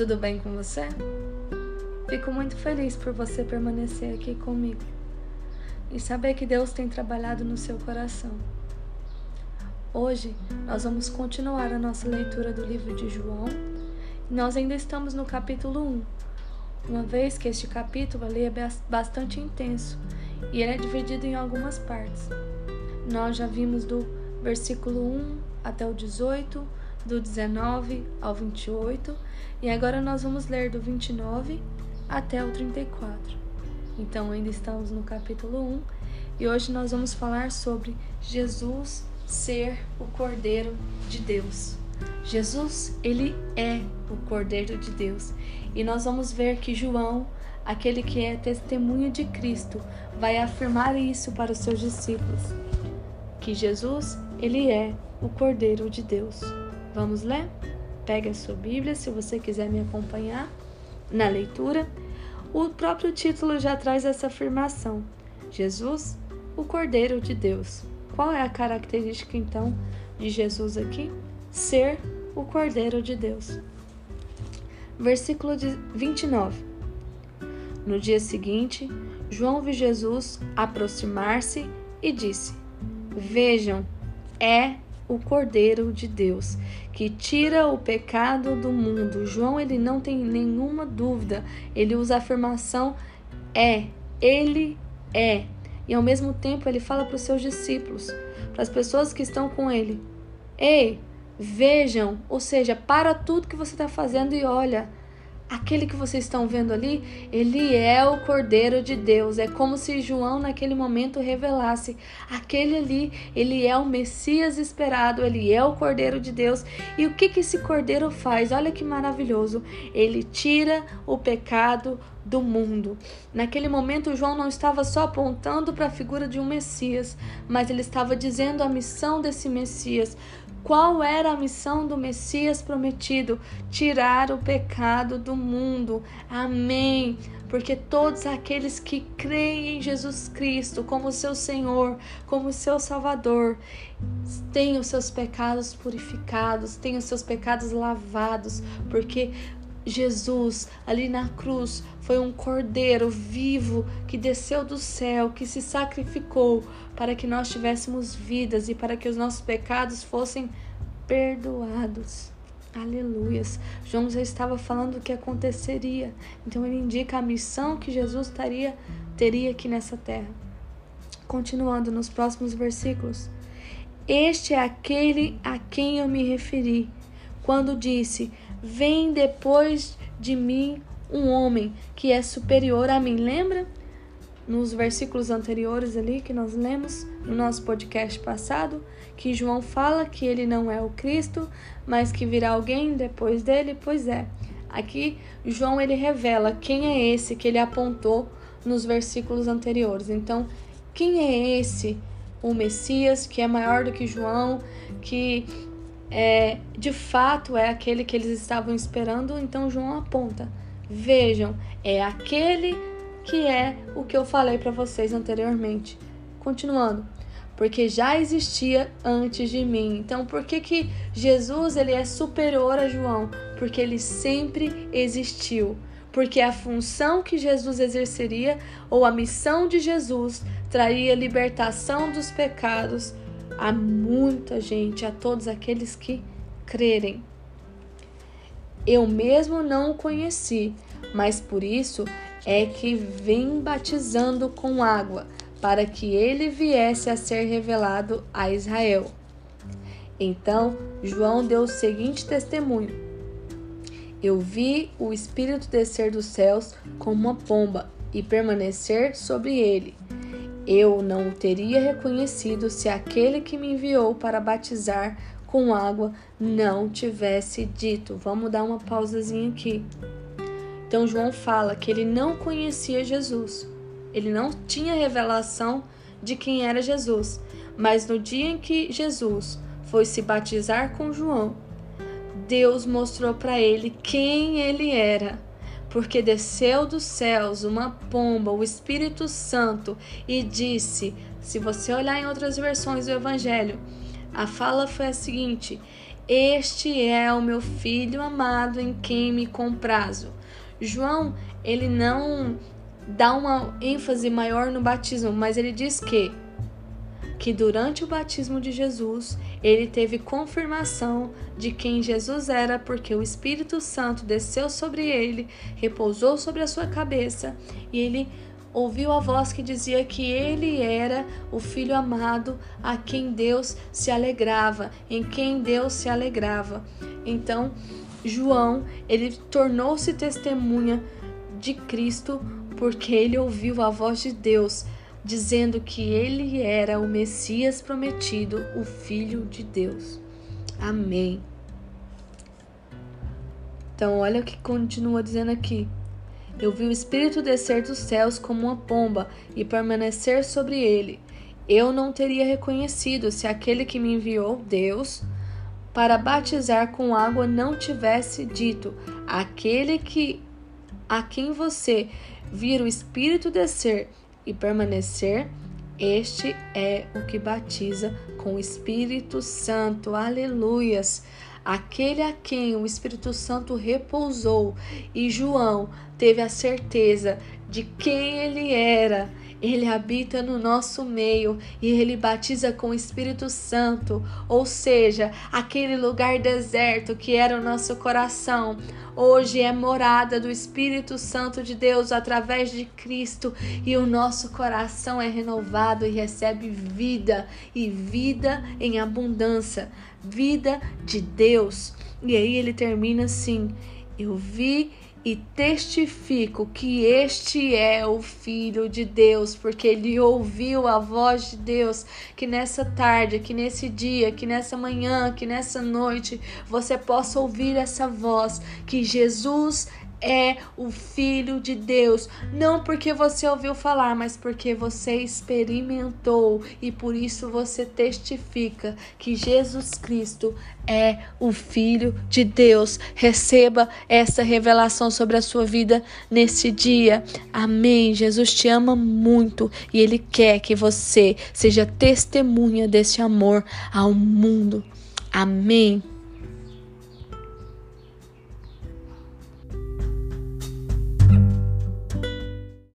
Tudo bem com você? Fico muito feliz por você permanecer aqui comigo e saber que Deus tem trabalhado no seu coração. Hoje nós vamos continuar a nossa leitura do livro de João e nós ainda estamos no capítulo 1, uma vez que este capítulo ali é bastante intenso e ele é dividido em algumas partes. Nós já vimos do versículo 1 até o 18, do 19 ao 28, e agora nós vamos ler do 29 até o 34. Então, ainda estamos no capítulo 1 e hoje nós vamos falar sobre Jesus ser o Cordeiro de Deus. Jesus, ele é o Cordeiro de Deus. E nós vamos ver que João, aquele que é testemunho de Cristo, vai afirmar isso para os seus discípulos. Que Jesus, ele é o Cordeiro de Deus. Vamos ler? Pegue a sua Bíblia se você quiser me acompanhar na leitura. O próprio título já traz essa afirmação: Jesus, o Cordeiro de Deus. Qual é a característica então de Jesus aqui? Ser o Cordeiro de Deus. Versículo 29. No dia seguinte, João viu Jesus aproximar-se e disse: Vejam, é o Cordeiro de Deus, que tira o pecado do mundo. João ele não tem nenhuma dúvida. Ele usa a afirmação é, ele é. E ao mesmo tempo ele fala para os seus discípulos, para as pessoas que estão com ele: Ei, vejam, ou seja, para tudo que você está fazendo e olha aquele que vocês estão vendo ali, ele é o Cordeiro de Deus. É como se João naquele momento revelasse: aquele ali, ele é o Messias esperado, ele é o Cordeiro de Deus. E o que que esse Cordeiro faz? Olha que maravilhoso! Ele tira o pecado do mundo. Naquele momento, João não estava só apontando para a figura de um Messias, mas ele estava dizendo a missão desse Messias. Qual era a missão do Messias prometido? Tirar o pecado do mundo. Amém. Porque todos aqueles que creem em Jesus Cristo como seu Senhor, como seu Salvador, têm os seus pecados purificados, têm os seus pecados lavados, porque Jesus, ali na cruz, foi um cordeiro vivo que desceu do céu, que se sacrificou para que nós tivéssemos vidas e para que os nossos pecados fossem perdoados. Aleluias. João já estava falando o que aconteceria. Então ele indica a missão que Jesus taria, teria aqui nessa terra. Continuando nos próximos versículos. Este é aquele a quem eu me referi quando disse: Vem depois de mim um homem que é superior a mim. Lembra? Nos versículos anteriores ali que nós lemos no nosso podcast passado, que João fala que ele não é o Cristo, mas que virá alguém depois dele. Pois é. Aqui João ele revela quem é esse que ele apontou nos versículos anteriores. Então, quem é esse o Messias que é maior do que João, que é, de fato é aquele que eles estavam esperando, então João aponta: vejam, é aquele que é o que eu falei para vocês anteriormente. Continuando, porque já existia antes de mim. Então, por que que Jesus ele é superior a João? Porque ele sempre existiu. Porque a função que Jesus exerceria ou a missão de Jesus traria libertação dos pecados a muita gente, a todos aqueles que crerem. Eu mesmo não o conheci, mas por isso é que vem batizando com água, para que ele viesse a ser revelado a Israel. Então João deu o seguinte testemunho: Eu vi o Espírito descer dos céus como uma pomba e permanecer sobre ele eu não o teria reconhecido se aquele que me enviou para batizar com água não tivesse dito. Vamos dar uma pausazinha aqui. Então João fala que ele não conhecia Jesus. Ele não tinha revelação de quem era Jesus. Mas no dia em que Jesus foi se batizar com João, Deus mostrou para ele quem ele era porque desceu dos céus uma pomba, o Espírito Santo, e disse: se você olhar em outras versões do Evangelho, a fala foi a seguinte: Este é o meu filho amado em quem me comprazo. João, ele não dá uma ênfase maior no batismo, mas ele diz que que durante o batismo de Jesus, ele teve confirmação de quem Jesus era, porque o Espírito Santo desceu sobre ele, repousou sobre a sua cabeça e ele ouviu a voz que dizia que ele era o filho amado a quem Deus se alegrava, em quem Deus se alegrava. Então, João, ele tornou-se testemunha de Cristo porque ele ouviu a voz de Deus dizendo que ele era o Messias prometido, o Filho de Deus. Amém. Então, olha o que continua dizendo aqui. Eu vi o Espírito descer dos céus como uma pomba e permanecer sobre ele. Eu não teria reconhecido se aquele que me enviou, Deus, para batizar com água não tivesse dito: aquele que a quem você vir o Espírito descer e permanecer, este é o que batiza com o Espírito Santo. Aleluias! Aquele a quem o Espírito Santo repousou e João teve a certeza de quem ele era ele habita no nosso meio e ele batiza com o Espírito Santo, ou seja, aquele lugar deserto que era o nosso coração, hoje é morada do Espírito Santo de Deus através de Cristo e o nosso coração é renovado e recebe vida e vida em abundância, vida de Deus. E aí ele termina assim: Eu vi e testifico que este é o Filho de Deus, porque ele ouviu a voz de Deus. Que nessa tarde, que nesse dia, que nessa manhã, que nessa noite, você possa ouvir essa voz, que Jesus é o Filho de Deus, não porque você ouviu falar, mas porque você experimentou e por isso você testifica que Jesus Cristo é o Filho de Deus. Receba essa revelação sobre a sua vida nesse dia. Amém. Jesus te ama muito e Ele quer que você seja testemunha desse amor ao mundo. Amém.